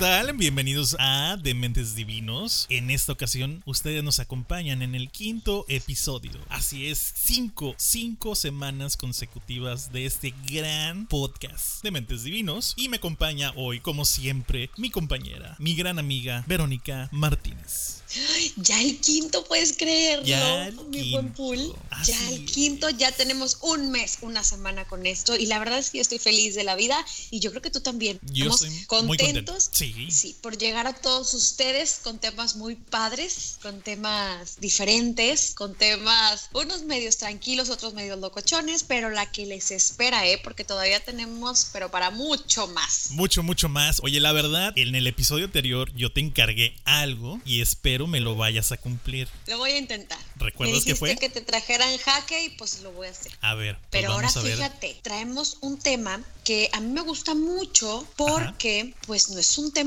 tal? Bienvenidos a Dementes Divinos. En esta ocasión, ustedes nos acompañan en el quinto episodio. Así es, cinco, cinco semanas consecutivas de este gran podcast Dementes Divinos. Y me acompaña hoy, como siempre, mi compañera, mi gran amiga, Verónica Martínez. Ya el quinto, puedes creerlo, Ya el mi buen quinto. pool. Así Ya el quinto, ya tenemos un mes, una semana con esto. Y la verdad es que yo estoy feliz de la vida. Y yo creo que tú también. Yo Estamos estoy muy contento. contentos. Sí. Sí, por llegar a todos ustedes con temas muy padres, con temas diferentes, con temas, unos medios tranquilos, otros medios locochones, pero la que les espera, ¿eh? Porque todavía tenemos, pero para mucho más. Mucho, mucho más. Oye, la verdad, en el episodio anterior yo te encargué algo y espero me lo vayas a cumplir. Lo voy a intentar. ¿Recuerdas dijiste fue? que te trajeran jaque y pues lo voy a hacer. A ver, pues Pero ahora fíjate, traemos un tema que a mí me gusta mucho porque pues no es un tema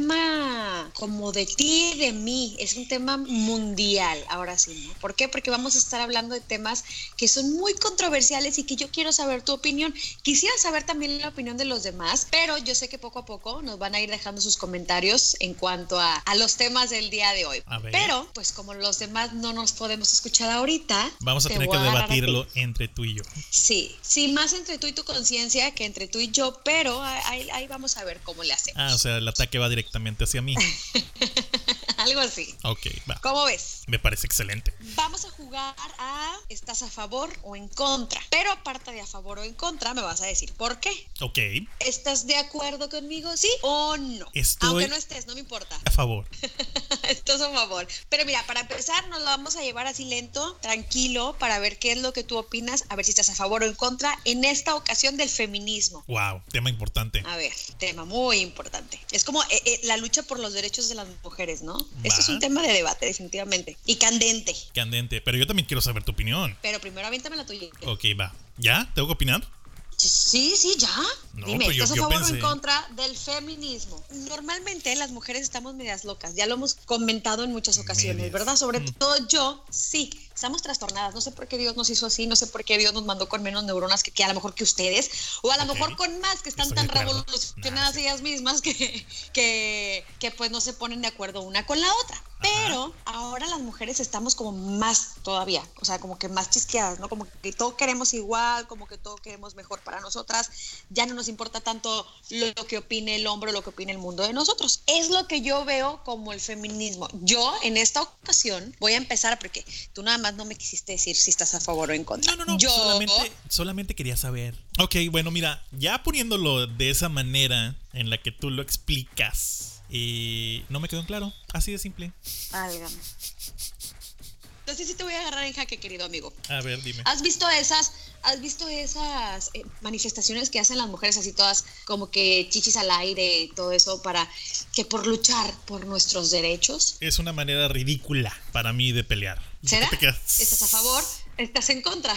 como de ti de mí, es un tema mundial, ahora sí, ¿no? ¿Por qué? Porque vamos a estar hablando de temas que son muy controversiales y que yo quiero saber tu opinión. Quisiera saber también la opinión de los demás, pero yo sé que poco a poco nos van a ir dejando sus comentarios en cuanto a, a los temas del día de hoy. Pero pues como los demás no nos podemos escuchar ahorita, Vamos a te tener que a debatirlo entre tú y yo. Sí, sí, más entre tú y tu conciencia que entre tú y yo, pero ahí, ahí vamos a ver cómo le hacemos. Ah, o sea, el ataque va directamente hacia mí. Algo así. Ok, va. ¿Cómo ves? Me parece excelente. Vamos a jugar a estás a favor o en contra. Pero aparte de a favor o en contra, me vas a decir por qué. Ok, ¿Estás de acuerdo conmigo? ¿Sí o no? Estoy- Aunque no estés, no me importa. a favor. Estás a favor. Pero mira, para empezar, nos lo vamos a llevar así lento, tranquilo, para ver qué es lo que tú opinas, a ver si estás a favor o en contra en esta ocasión del feminismo. Wow, tema importante. A ver, tema muy importante. Es como eh, eh, la lucha por los derechos de las mujeres, ¿no? Este es un tema de debate, definitivamente. Y candente. Candente. Pero yo también quiero saber tu opinión. Pero primero aviéntame la tuya. Ok, va. ¿Ya? ¿Tengo que opinar? Sí, sí, ya. No, Dime, pues yo- ¿estás yo a favor o pensé- en contra del feminismo? Normalmente las mujeres estamos medias locas, ya lo hemos comentado en muchas ocasiones, Medias. ¿verdad? Sobre Mm. todo yo, sí, estamos trastornadas. No sé por qué Dios nos hizo así, no sé por qué Dios nos mandó con menos neuronas que, que a lo mejor que ustedes, o a lo Ok. mejor con más, que están Estoy tan revolucionadas Nah, ellas mismas que, que, que pues no se ponen de acuerdo una con la otra. Pero ahora las mujeres estamos como más todavía, o sea, como que más chisqueadas, ¿no? Como que todo queremos igual, como que todo queremos mejor para nosotras. Ya no nos importa tanto lo, lo que opine el hombre o lo que opine el mundo de nosotros. Es lo que yo veo como el feminismo. Yo en esta ocasión voy a empezar porque tú nada más no me quisiste decir si estás a favor o en contra. No, no, no. Yo Solamente, solamente quería saber. Ok, bueno, mira, ya poniéndolo de esa manera en la que tú lo explicas, eh, no me quedó en claro. Así de simple. Válgame. Entonces sí te voy a agarrar en jaque, querido amigo. A ver, dime. ¿Has visto esas, has visto esas eh, manifestaciones que hacen las mujeres así todas como que chichis al aire y todo eso para que por luchar por nuestros derechos? Es una manera ridícula para mí de pelear. ¿Será? ¿Te quedas? ¿Estás a favor? ¿Estás en contra?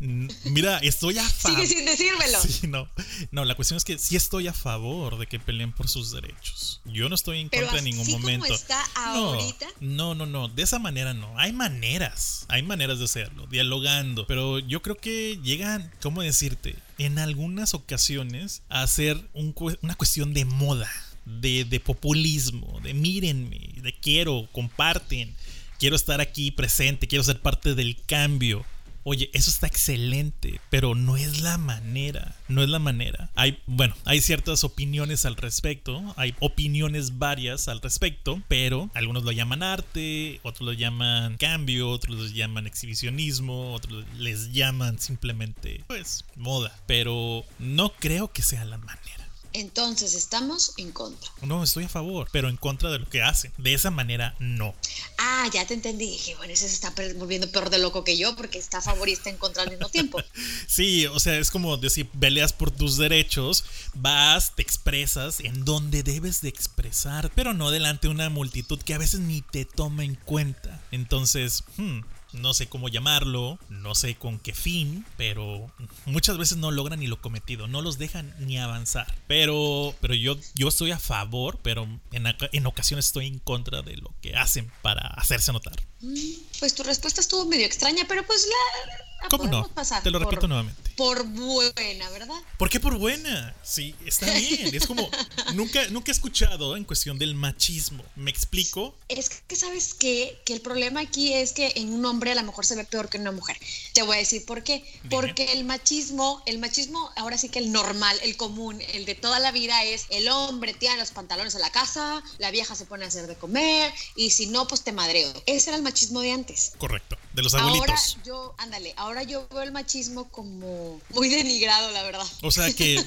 Mm, Mira, estoy a favor. Sigue sin decírmelo. Sí, no. No, la cuestión es que sí estoy a favor de que peleen por sus derechos. Yo no estoy en Pero contra en ningún así como momento. está No, ahorita. No, no, no. De esa manera no. Hay maneras. Hay maneras de hacerlo, dialogando. Pero yo creo que llegan, ¿cómo decirte? En algunas ocasiones a ser un una cuestión de moda, de, de populismo, de mírenme, de quiero, comparten, quiero estar aquí presente, quiero ser parte del cambio. Oye, eso está excelente, pero no es la manera, no es la manera. Hay, bueno, hay ciertas opiniones al respecto, hay opiniones varias al respecto, pero algunos lo llaman arte, otros lo llaman cambio, otros lo llaman exhibicionismo, otros les llaman simplemente, pues, moda, pero no creo que sea la manera. Entonces estamos en contra. No, estoy a favor, pero en contra de lo que hacen. De esa manera, no. Ah, ya te entendí. Dije, bueno, ese se está volviendo peor de loco que yo porque está a favor y está en contra al mismo tiempo. Sí, o sea, es como decir, peleas por tus derechos, vas, te expresas en donde debes de expresar, pero no delante de una multitud que a veces ni te toma en cuenta. Entonces, hmm, no sé cómo llamarlo, no sé con qué fin, pero muchas veces no logran ni lo cometido, no los dejan ni avanzar. Pero, pero yo, yo estoy a favor, pero en, en ocasiones estoy en contra de lo que hacen para hacerse notar. Mm, Pues tu respuesta estuvo medio extraña, pero pues la, Ah, ¿Cómo no? pasar Te lo por- repito nuevamente. Por buena, ¿verdad? ¿Por qué por buena? Sí, está bien. Es como, nunca, nunca he escuchado en cuestión del machismo. ¿Me explico? Es que sabes qué? que el problema aquí es que en un hombre a lo mejor se ve peor que en una mujer. Te voy a decir por qué. Dime. Porque el machismo, el machismo, ahora sí que el normal, el común, el de toda la vida es el hombre tiene los pantalones a la casa, la vieja se pone a hacer de comer y si no, pues te madreo. Ese era el machismo de antes. Correcto. De los Ahora abuelitos. yo, ándale, ahora yo veo el machismo como muy denigrado, la verdad. O sea que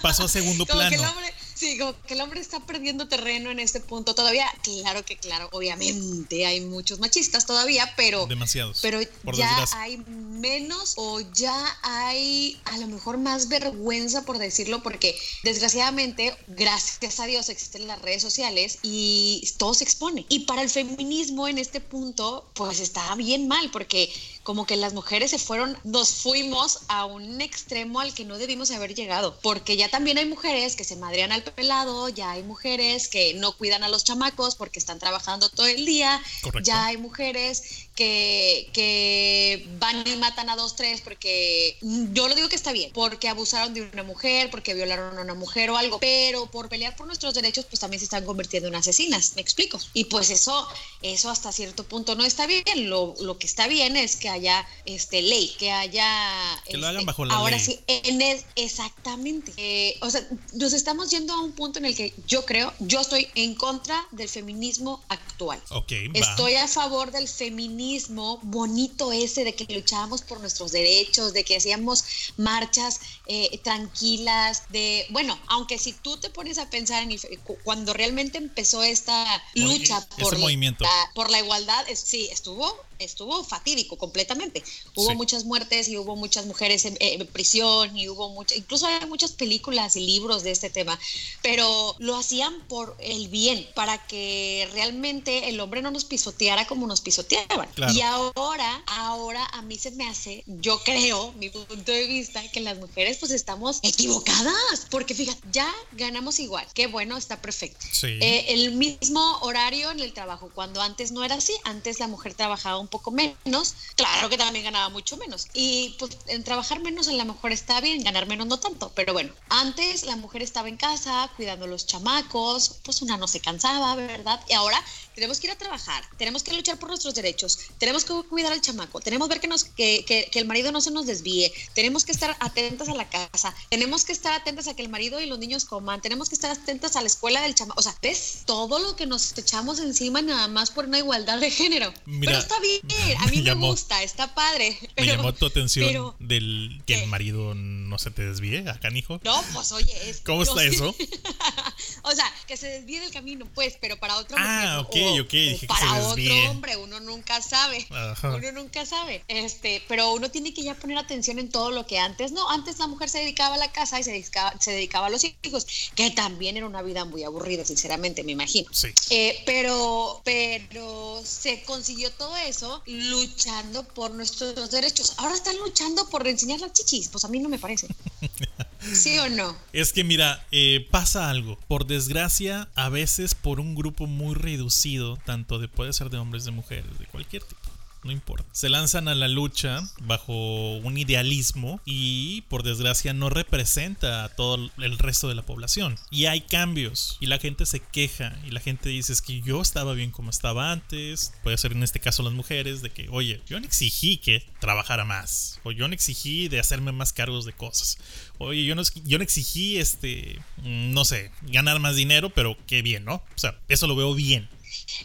pasó a segundo Como que el plano. hombre, sí, como que el hombre está perdiendo terreno en este punto todavía. Claro que claro, obviamente hay muchos machistas todavía, pero Demasiados. pero por ya desgracia. hay menos o ya hay a lo mejor más vergüenza por decirlo porque desgraciadamente gracias a Dios existen las redes sociales y todo se expone y para el feminismo en este punto pues está bien mal porque como que las mujeres se fueron, nos fuimos a un extremo al que no debimos haber llegado, porque ya también hay mujeres que se madrean al pelado, ya hay mujeres que no cuidan a los chamacos porque están trabajando todo el día, Correcto. ya hay mujeres que, que van y matan a dos, tres, porque mm, yo lo digo que está bien, porque abusaron de una mujer, porque violaron a una mujer o algo, pero por pelear por nuestros derechos, pues también se están convirtiendo en asesinas, me explico. Y pues eso, eso hasta cierto punto no está bien. Lo, lo que está bien es que haya este ley, que haya Que lo hagan este, bajo la ahora ley. sí, en es, exactamente. Eh, o sea, nos estamos yendo a un punto en el que yo creo, yo estoy en contra del feminismo actual. Ok, va. Estoy a favor del feminismo bonito ese de que luchábamos por nuestros derechos, de que hacíamos marchas eh, tranquilas, de, bueno, aunque si tú te pones a pensar en el cuando realmente empezó esta lucha por. La, por la igualdad, es- sí, estuvo, estuvo fatídico completamente. Hubo Sí. muchas muertes y hubo muchas mujeres en, en prisión y hubo muchas, incluso hay muchas películas y libros de este tema, pero lo hacían por el bien, para que realmente el hombre no nos pisoteara como nos pisoteaban. Claro. Y ahora, ahora a mí se me hace, yo creo, mi punto de vista, que las mujeres pues estamos equivocadas, porque fíjate, ya ganamos igual, qué bueno, está perfecto. Sí. Eh, el mismo horario en el trabajo, cuando antes no era así, antes la mujer trabajaba un poco menos, claro que también ganaba mucho menos. Y pues en trabajar menos a lo mejor está bien, ganar menos no tanto, pero bueno, antes la mujer estaba en casa cuidando a los chamacos, pues una no se cansaba, ¿verdad? Y ahora tenemos que ir a trabajar, tenemos que luchar por nuestros derechos, tenemos que cuidar al chamaco, tenemos que ver que, nos, que, que, que el marido no se nos desvíe, tenemos que estar atentas a la casa, tenemos que estar atentas a que el marido y los niños coman, tenemos que estar atentas a la escuela del chamaco, o sea, ves todo lo que nos echamos encima nada más por una igualdad de género. Mira, pero está bien, a mí me, llamó- gusta, está padre. Me llamó tu atención pero- del que ¿Qué? el marido no se te desvíe, acá, hijo. No, pues oye, es. ¿Cómo está eso? o sea, que se desvíe del camino, pues, pero para otra Ah, mujer. ok, ok, que para se otro desvíe. hombre, uno nunca sabe. Ajá. Uno nunca sabe. Este, pero uno tiene que ya poner atención en todo lo que antes no. Antes la mujer se dedicaba a la casa y se dedicaba, se dedicaba a los hijos, que también era una vida muy aburrida, sinceramente, me imagino. Sí. Eh, pero, pero se consiguió todo eso luchando por nuestros derechos. Ahora están luchando por enseñar las chichis. Pues a mí no me parece. ¿Sí o no? Es que mira, eh, pasa algo. Por desgracia, a veces por un grupo muy reducido, tanto de puede ser de hombres, de mujeres, de cualquier tipo. No importa. Se lanzan a la lucha bajo un idealismo y por desgracia no representa a todo el resto de la población. Y hay cambios y la gente se queja y la gente dice es que yo estaba bien como estaba antes. Puede ser en este caso las mujeres de que, oye, yo no exigí que trabajara más. O yo no exigí de hacerme más cargos de cosas. Oye, yo no, yo no exigí, este, mm, no sé, ganar más dinero, pero qué bien, ¿no? O sea, eso lo veo bien.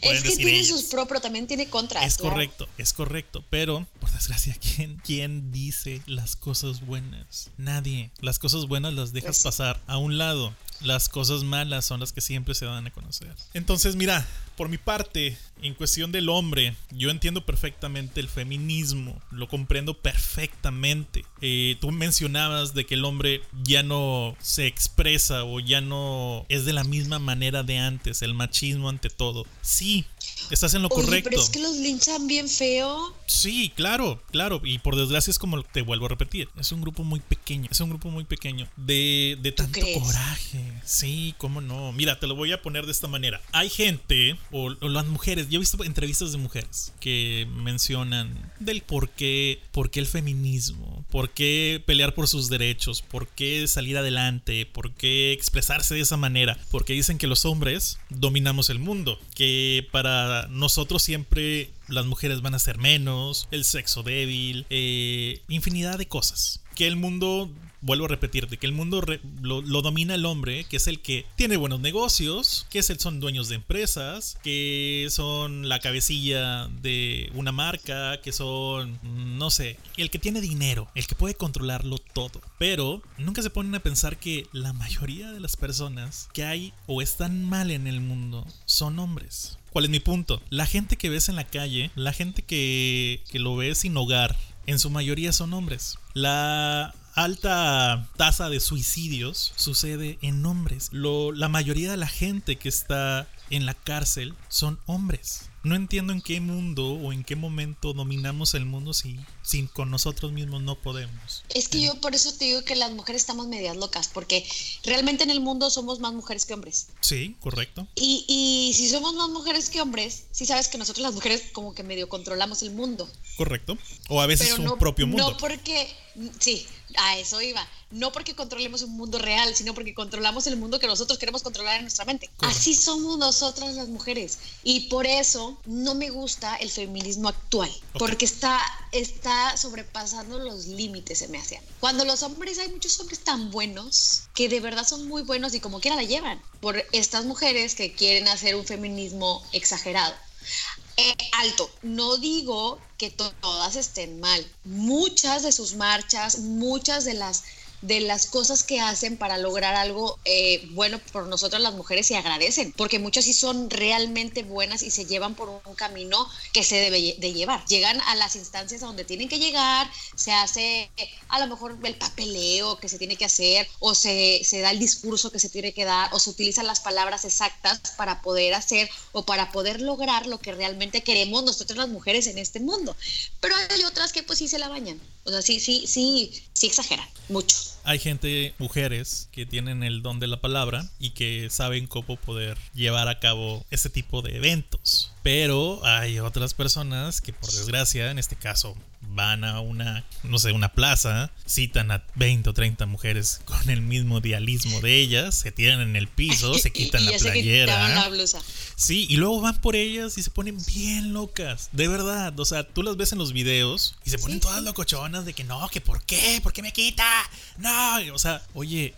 Es que tiene sus pro, pero también tiene contras. Es claro. correcto, es correcto. Pero, por desgracia, ¿quién, ¿quién dice las cosas buenas? Nadie. Las cosas buenas las dejas Pues pasar a un lado. Las cosas malas son las que siempre se dan a conocer. Entonces, mira, por mi parte, en cuestión del hombre, yo entiendo perfectamente el feminismo. Lo comprendo perfectamente. Eh, tú mencionabas de que el hombre ya no se expresa o ya no es de la misma manera de antes. El machismo ante todo. Sí, Estás en lo Oye, correcto. pero es que los linchan bien feo. Sí, claro, claro. Y por desgracia es como te vuelvo a repetir. Es un grupo muy pequeño. Es un grupo muy pequeño. De, de tanto crees? coraje. Sí, cómo no. Mira, te lo voy a poner de esta manera. Hay gente, o, las mujeres, yo he visto entrevistas de mujeres que mencionan del por qué, por qué el feminismo, por qué pelear por sus derechos, por qué salir adelante, por qué expresarse de esa manera. Porque dicen que los hombres dominamos el mundo. Que para nosotros siempre las mujeres van a ser menos, el sexo débil, eh, infinidad de cosas. Que el mundo, vuelvo a repetirte, que el mundo lo domina el hombre, que es el que tiene buenos negocios, que es el, son dueños de empresas, que son la cabecilla de una marca, que son, mm, no sé, el que tiene dinero, el que puede controlarlo todo. Pero nunca se ponen a pensar que la mayoría de las personas que hay o están mal en el mundo son hombres. ¿Cuál es mi punto? La gente que ves en la calle, la gente que, que lo ves sin hogar, en su mayoría son hombres. La alta tasa de suicidios sucede en hombres. Lo, la mayoría de la gente que está en la cárcel son hombres. No entiendo en qué mundo o en qué momento dominamos el mundo si, si con nosotros mismos no podemos. Es que yo por eso te digo que las mujeres estamos medias locas, porque realmente en el mundo somos más mujeres que hombres. Sí, correcto. Y, y si somos más mujeres que hombres, sí sabes que nosotros las mujeres como que medio controlamos el mundo. Correcto. O a veces Pero un no, propio mundo. no porque, sí, a eso iba. No porque controlemos un mundo real, sino porque controlamos el mundo que nosotros queremos controlar en nuestra mente. Correcto. Así somos nosotras las mujeres. Y por eso no me gusta el feminismo actual, porque está, está sobrepasando los límites, se me hacían. Cuando los hombres, hay muchos hombres tan buenos que de verdad son muy buenos y como quiera la llevan, por estas mujeres que quieren hacer un feminismo exagerado. Eh, alto, no digo que to- todas estén mal. Muchas de sus marchas, muchas de las de las cosas que hacen para lograr algo eh, bueno por nosotras las mujeres y agradecen, porque muchas sí son realmente buenas y se llevan por un camino que se debe de llevar. Llegan a las instancias a donde tienen que llegar, se hace a lo mejor el papeleo que se tiene que hacer, o se, se da el discurso que se tiene que dar, o se utilizan las palabras exactas para poder hacer o para poder lograr lo que realmente queremos nosotras las mujeres en este mundo. Pero hay otras que pues sí se la bañan. O sea, sí, sí, sí, sí exageran mucho. Hay gente, mujeres, que tienen el don de la palabra y que saben cómo poder llevar a cabo ese tipo de eventos. Pero hay otras personas que por desgracia, en este caso, van a una, no sé, una plaza, citan a 20 o 30 mujeres con el mismo idealismo de ellas, se tiran en el piso, se quitan Y- y la playera. la blusa. Sí, y luego van por ellas y se ponen bien locas. De verdad. O sea, tú las ves en los videos y se ponen Sí, todas sí. locochonas de que no, que por qué, por qué me quita. No, o sea, oye,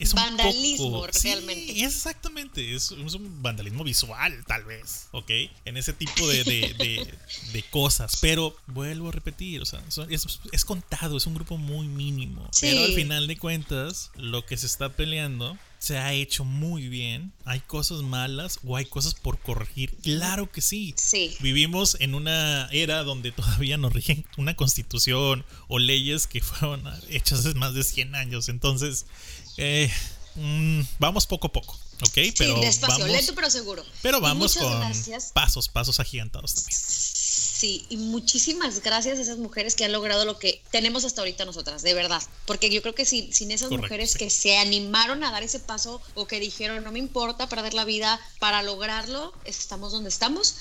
es un Vandalismo, poco- realmente. Sí, exactamente. Es, es un vandalismo visual, tal vez. ¿Ok? En ese tipo de, de- de- de cosas. Pero vuelvo a repetir, o sea, es, es contado, es un grupo muy mínimo. Sí. Pero al final de cuentas, lo que se está peleando se ha hecho muy bien. Hay cosas malas o hay cosas por corregir. Claro que sí. Sí. Vivimos en una era donde todavía nos rigen una constitución o leyes que fueron hechas hace más de 100 años. Entonces, eh, mm, vamos poco a poco, ¿ok? Pero sí, despacio, vamos, lento pero seguro. pero vamos con gracias. pasos, pasos agigantados también. Sí, y muchísimas gracias a esas mujeres que han logrado lo que tenemos hasta ahorita nosotras, de verdad. Porque yo creo que sin, sin esas Correcto, mujeres sí. que se animaron a dar ese paso o que dijeron, no me importa perder la vida para lograrlo, estamos donde estamos.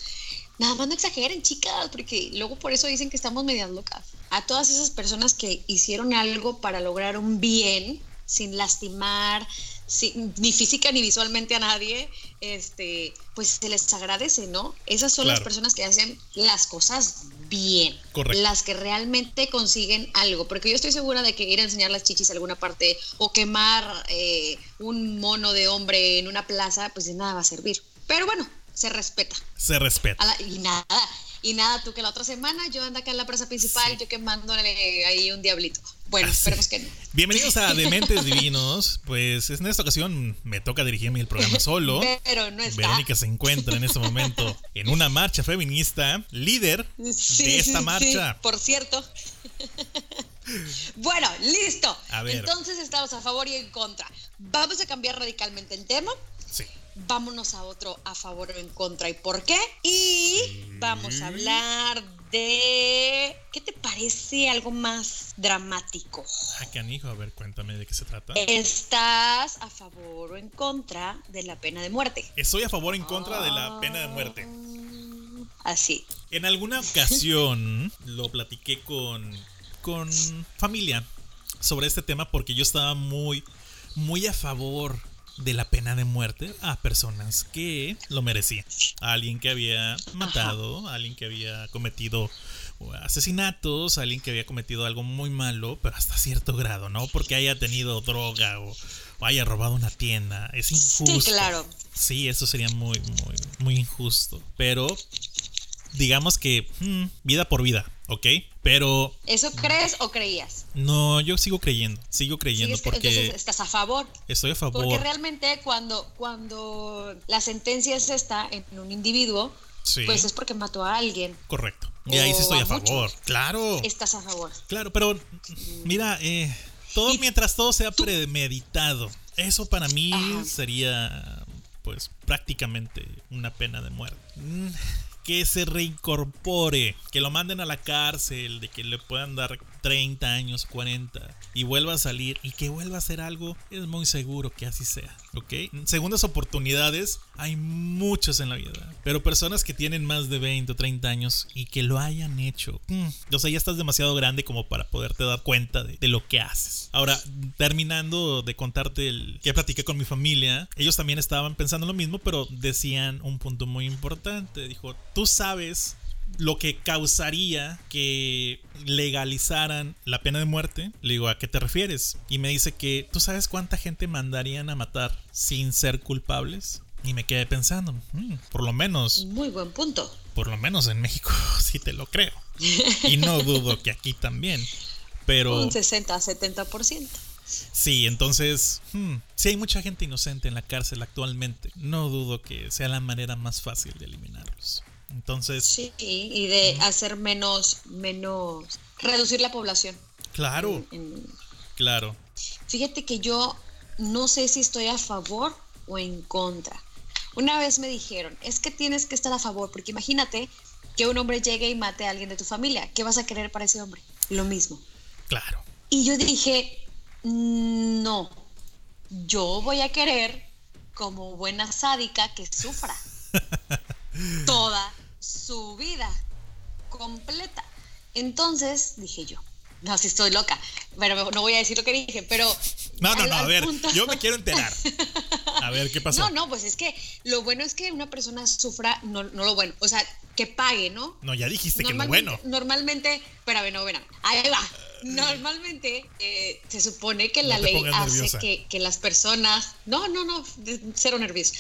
Nada más no exageren, chicas, porque luego por eso dicen que estamos medias locas. A todas esas personas que hicieron algo para lograr un bien, sin lastimar, sin- ni física ni visualmente a nadie, este, pues se les agradece, ¿no? Esas son las personas que hacen las cosas bien, Correcto. las que realmente consiguen algo, porque yo estoy segura de que ir a enseñar las chichis a alguna parte o quemar eh, un mono de hombre en una plaza, pues de nada va a servir. Pero bueno, se respeta. Se respeta. La- y nada, y nada, tú que la otra semana yo ando acá en la plaza principal, Sí. yo quemándole ahí un diablito. Bueno, Así. esperemos que no. Bienvenidos a Dementes Divinos. Pues en esta ocasión me toca dirigirme el programa solo. Pero no está. Verónica se encuentra en este momento en una marcha feminista, líder Sí, de esta sí, marcha. sí, por cierto. bueno, listo. A ver. Entonces estamos a favor y en contra. Vamos a cambiar radicalmente el tema. Sí. Vámonos a otro a favor o en contra y por qué. Y vamos a hablar de... ¿Qué te parece algo más dramático? Ah, canijo, a ver, cuéntame de qué se trata. ¿Estás a favor o en contra de la pena de muerte? Estoy a favor o en contra de la pena de muerte. Así. En alguna ocasión lo platiqué con, con familia sobre este tema porque yo estaba muy, muy a favor de la pena de muerte a personas que lo merecían. A alguien que había matado, a alguien que había cometido asesinatos, a alguien que había cometido algo muy malo, pero hasta cierto grado, ¿no? Porque haya tenido droga o, haya robado una tienda. Es injusto. Sí, claro. Sí, eso sería muy, muy, muy injusto. Pero digamos que hmm, vida por vida, ¿ok? Pero... ¿Eso crees o creías? No, yo sigo creyendo, sigo creyendo porque... estás a favor. Estoy a favor. Porque realmente cuando, cuando la sentencia es esta en un individuo, pues es porque mató a alguien. Correcto. Y ahí sí estoy a, favor. Claro. Estás a favor. Claro, pero mira, eh, todo mientras todo sea premeditado, eso para mí sería pues prácticamente una pena de muerte. Que se reincorpore, que lo manden a la cárcel, de que le puedan dar 30 años, 40 y vuelva a salir y que vuelva a hacer algo, es muy seguro que así sea, ¿ok? Segundas oportunidades. Hay muchas en la vida, pero personas que tienen más de 20 o 30 años y que lo hayan hecho, mm, o sea, ya estás demasiado grande como para poderte dar cuenta de, lo que haces. Ahora, terminando de contarte el que platiqué con mi familia, ellos también estaban pensando lo mismo, pero decían un punto muy importante, dijo, tú sabes lo que causaría que legalizaran la pena de muerte. Le digo, ¿a qué te refieres? Y me dice que, ¿tú sabes cuánta gente mandarían a matar sin ser culpables? Y me quedé pensando, mm, por lo menos... Muy buen punto. Por lo menos en México sí te lo creo. Y no dudo que aquí también. Pero... Un 60-70%. Sí, entonces, hmm, si hay mucha gente inocente en la cárcel actualmente, no dudo que sea la manera más fácil de eliminarlos. Entonces. Sí, y de hacer menos, menos, reducir la población. Claro. claro. Fíjate que yo no sé si estoy a favor o en contra. Una vez me dijeron, es que tienes que estar a favor, porque imagínate que un hombre llegue y mate a alguien de tu familia. ¿Qué vas a querer para ese hombre? Lo mismo. Claro. Y yo dije, no, yo voy a querer como buena sádica que sufra. toda su vida completa. Entonces dije yo, no, si estoy loca, pero no voy a decir lo que dije, pero... No, no, no, a ver, yo me quiero enterar. A ver, ¿qué pasó? No, no, pues es que lo bueno es que una persona sufra, no, no lo bueno, o sea, que pague, ¿no? No, ya dijiste que lo bueno. Normalmente, espérame, no, bueno, ahí va. Normalmente eh, se supone que la ley hace que, que, las personas, no, no, no, cero nervios,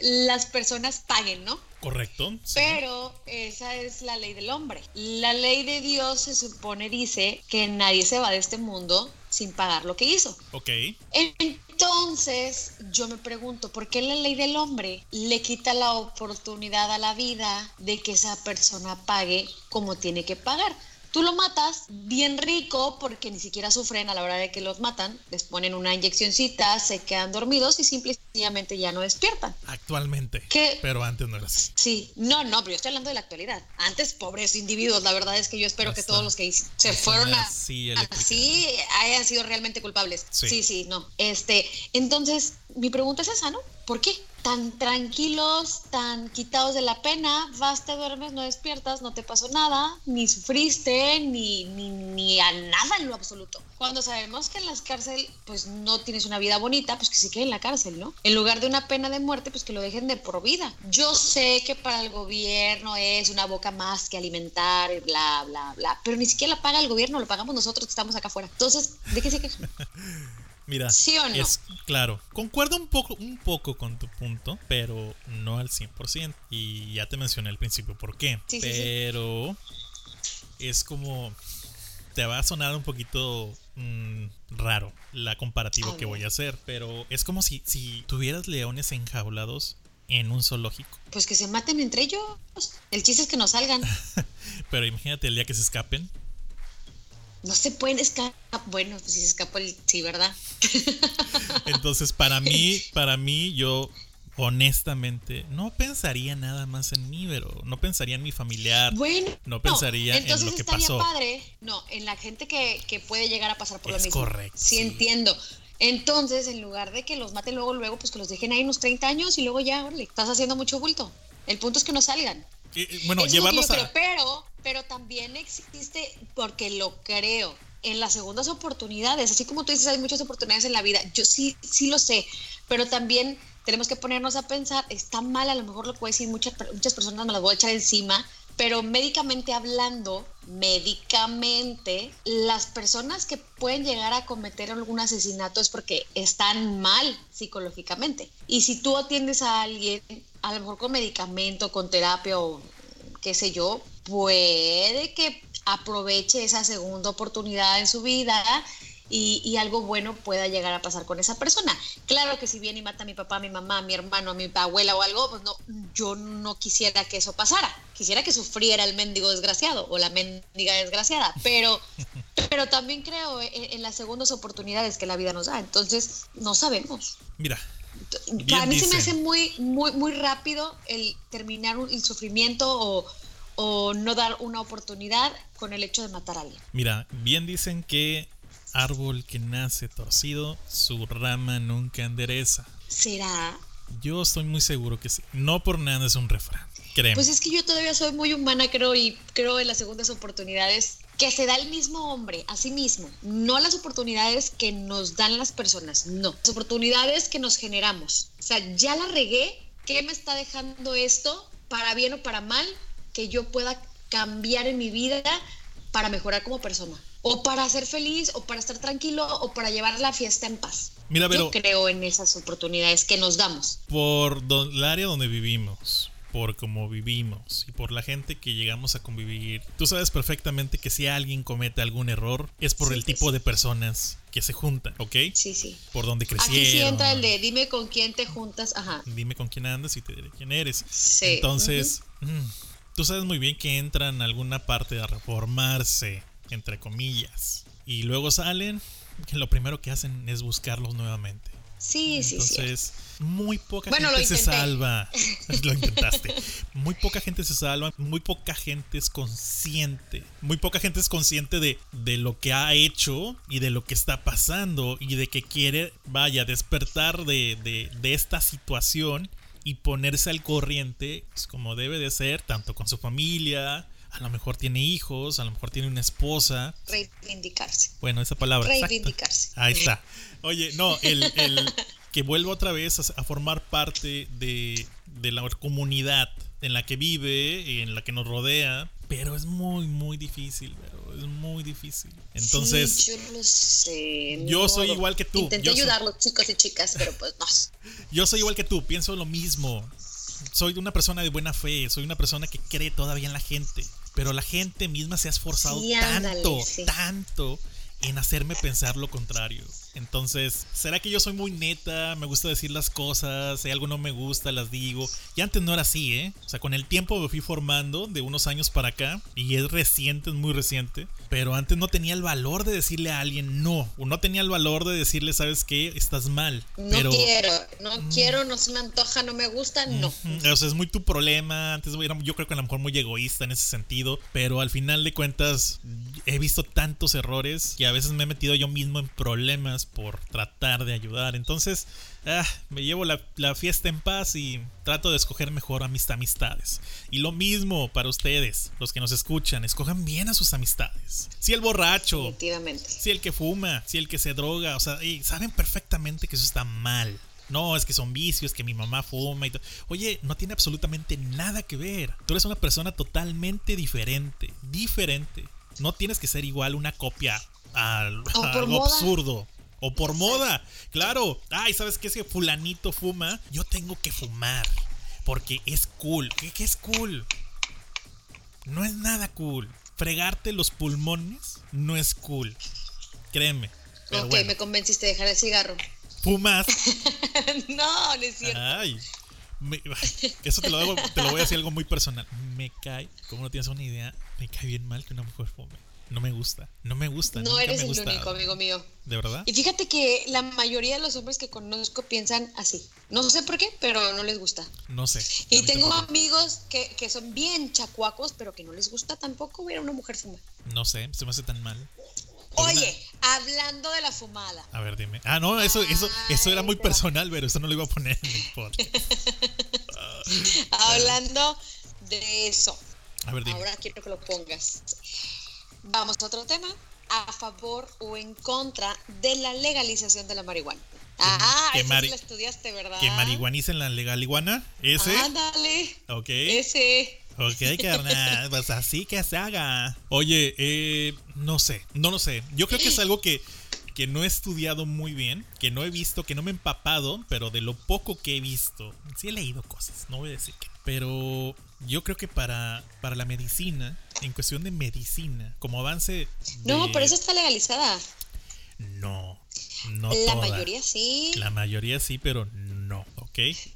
las personas paguen, ¿no? Correcto. Pero esa es la ley del hombre. La ley de Dios se supone dice que nadie se va de este mundo sin pagar lo que hizo. Ok. Entonces, yo me pregunto, ¿por qué la ley del hombre le quita la oportunidad a la vida de que esa persona pague como tiene que pagar? Tú lo matas bien rico porque ni siquiera sufren a la hora de que los matan, les ponen una inyeccióncita, se quedan dormidos y simplemente ya no despiertan. Actualmente. Pero antes no era así. Sí, no, no, pero yo estoy hablando de la actualidad. Antes, pobres individuos, la verdad es que yo espero que todos los que se fueron a, así hayan sido realmente culpables. Sí. sí, sí, no. Este, entonces, mi pregunta es esa, ¿no? ¿Por qué? tan tranquilos, tan quitados de la pena, vas, te duermes, no despiertas, no te pasó nada, ni sufriste, ni, ni, a nada en lo absoluto. Cuando sabemos que en las cárceles, pues no tienes una vida bonita, pues que se quede en la cárcel, ¿no? En lugar de una pena de muerte, pues que lo dejen de por vida. Yo sé que para el gobierno es una boca más que alimentar, y bla, bla, bla, pero ni siquiera la paga el gobierno, lo pagamos nosotros que estamos acá afuera. Entonces, ¿de qué se quejan? Mira, es claro, concuerdo un poco, un poco con tu punto, pero no al 100%. Y ya te mencioné al principio por qué. pero es como, te va a sonar un poquito mm, raro la comparativa que voy a hacer, pero es como si, si tuvieras leones enjaulados en un zoológico. Pues que se maten entre ellos. El chiste es que no salgan. pero imagínate el día que se escapen no se pueden escapar. Bueno, pues si se escapó el. Sí, ¿verdad? Entonces, para mí, para mí, yo honestamente, no pensaría nada más en mí, pero no pensaría en mi familiar. Bueno, no pensaría en lo que estaría pasó. padre, no, en la gente que, que puede llegar a pasar por lo Es mismo. correcto, Sí, sí. entiendo. Entonces, en lugar de que los maten luego, luego, pues que los dejen ahí unos 30 años y luego ya, órale, estás haciendo mucho bulto. El punto es que no salgan. Eh, bueno, Eso llevarlos a. creo, pero, pero también existe, porque lo creo, en las segundas oportunidades, así como tú dices, hay muchas oportunidades en la vida, yo sí, sí lo sé, pero también tenemos que ponernos a pensar, está mal, a lo mejor lo puedo decir, muchas, muchas personas me las voy a echar encima, pero médicamente hablando, médicamente, las personas que pueden llegar a cometer algún asesinato es porque están mal psicológicamente. Y si tú atiendes a alguien, a lo mejor con medicamento, con terapia o qué sé yo, puede que aproveche esa segunda oportunidad en su vida y, y algo bueno pueda llegar a pasar con esa persona. Claro que si viene y mata a mi papá, a mi mamá, a mi hermano, a mi abuela o algo, pues no, yo no quisiera que eso pasara. Quisiera que sufriera el mendigo desgraciado o la mendiga desgraciada, pero, pero también creo en, en las segundas oportunidades que la vida nos da. Entonces, no sabemos. Mira, Para mí se me hace muy, muy, muy rápido el terminar un- el sufrimiento o, o no dar una oportunidad con el hecho de matar a alguien. mira, bien dicen que árbol que nace torcido, su rama nunca endereza. ¿Será? Yo estoy muy seguro que sí. No por nada es un refrán. Créeme. Pues es que yo todavía soy muy humana, creo, y creo en las segundas oportunidades que se da el mismo hombre a sí mismo, no las oportunidades que nos dan las personas, no, las oportunidades que nos generamos. O sea, ya la regué, ¿qué me está dejando esto, para bien o para mal, que yo pueda cambiar en mi vida para mejorar como persona? O para ser feliz, o para estar tranquilo, o para llevar la fiesta en paz. Mira, pero Yo creo en esas oportunidades que nos damos. por do- el área donde vivimos, por cómo vivimos y por la gente que llegamos a convivir, tú sabes perfectamente que si alguien comete algún error es por Sí, el pues tipo sí. de personas que se juntan, ¿ok? Sí, sí. Por donde crecieron. Aquí sí entra el de dime con quién te juntas. Ajá. Dime con quién andas y te diré quién eres. Sí. Entonces, mm, tú sabes muy bien que entran a alguna parte a reformarse, entre comillas, y luego salen, que lo primero que hacen es buscarlos nuevamente. Sí, sí, sí. Entonces, muy poca Bueno, gente se salva. lo intentaste. Muy poca gente se salva, muy poca gente es consciente. Muy poca gente es consciente de, de lo que ha hecho y de lo que está pasando y de que quiere, vaya, despertar de, de- de esta situación y ponerse al corriente pues, como debe de ser, tanto con su familia. A lo mejor tiene hijos, a lo mejor tiene una esposa. Reivindicarse. Bueno, esa palabra. Reivindicarse. Ahí está. Oye, no, el, el que vuelva otra vez a, a formar parte de, de la comunidad en la que vive, en la que nos rodea, pero es muy, muy difícil, pero es muy difícil. Entonces, Sí, yo lo sé. yo soy igual que tú. Intenté ayudarlos, chicos y chicas, pero pues no. yo soy igual que tú, pienso lo mismo. Soy una persona de buena fe, soy una persona que cree todavía en la gente, pero la gente misma se ha esforzado Sí, ándale, tanto, sí. tanto en hacerme pensar lo contrario. Entonces, ¿será que yo soy muy neta? Me gusta decir las cosas, si algo no me gusta, las digo. Y antes no era así, ¿eh? O sea, con el tiempo me fui formando de unos años para acá, y es reciente, es muy reciente, pero antes no tenía el valor de decirle a alguien no, o no tenía el valor de decirle, ¿sabes qué? Estás mal. No pero... quiero, no quiero, no se me antoja, no me gusta, no. O sea, es muy tu problema. Antes era, yo creo que a lo mejor muy egoísta en ese sentido. Pero al final de cuentas, he visto tantos errores que a veces me he metido yo mismo en problemas por tratar de ayudar. Entonces, ah, me llevo la, la fiesta en paz y trato de escoger mejor a mis amistades. Y lo mismo para ustedes, los que nos escuchan, escojan bien a sus amistades. Si el borracho, si el que fuma, si el que se droga, o sea, saben perfectamente que eso está mal. No, es que son vicios, que mi mamá fuma y todo. Oye, no tiene absolutamente nada que ver. Tú eres una persona totalmente diferente, diferente. No tienes que ser igual una copia a algo moda. absurdo. O por moda, claro. Ay, ¿sabes qué? Si fulanito fuma, yo tengo que fumar. Porque es cool. ¿Qué, qué es cool? No es nada cool. Fregarte los pulmones no es cool. Créeme. Pero ok, bueno, me convenciste de dejar el cigarro. fumas. no, no es cierto. Ay. me- eso te lo, hago- te lo voy a decir algo muy personal. Me cae, como no tienes una idea, me cae bien mal que una mujer fume. No me gusta. No me gusta. No eres el único, amigo mío. ¿De verdad? Y fíjate que la mayoría de los hombres que conozco piensan así. No sé por qué, pero no les gusta. No sé. Y tengo amigos que, que, son bien chacuacos, pero que no les gusta tampoco ver a una mujer fumar. No sé, se me hace tan mal. Oye, hablando de la fumada. A ver, dime. Ah, no, eso, eso, eso era muy personal, pero eso no lo iba a poner en el podcast. hablando de eso. A ver, dime. Ahora quiero que lo pongas. Vamos a otro tema. ¿A favor o en contra de la legalización de la marihuana? Ah, que esa la estudiaste, ¿verdad? Que marihuanicen la legal iguana. ¿Ese? Ándale. Ok. Ese. Ok, carnal, pues así que se haga. Oye, eh, no sé, no lo sé. Yo creo que es algo que, que no he estudiado muy bien, que no he visto, que no me he empapado, pero de lo poco que he visto, sí he leído cosas, no voy a decir que. Pero yo creo que para, para la medicina, en cuestión de medicina, como avance... No, pero eso está legalizada. No, no. La mayoría sí. La mayoría sí, pero no.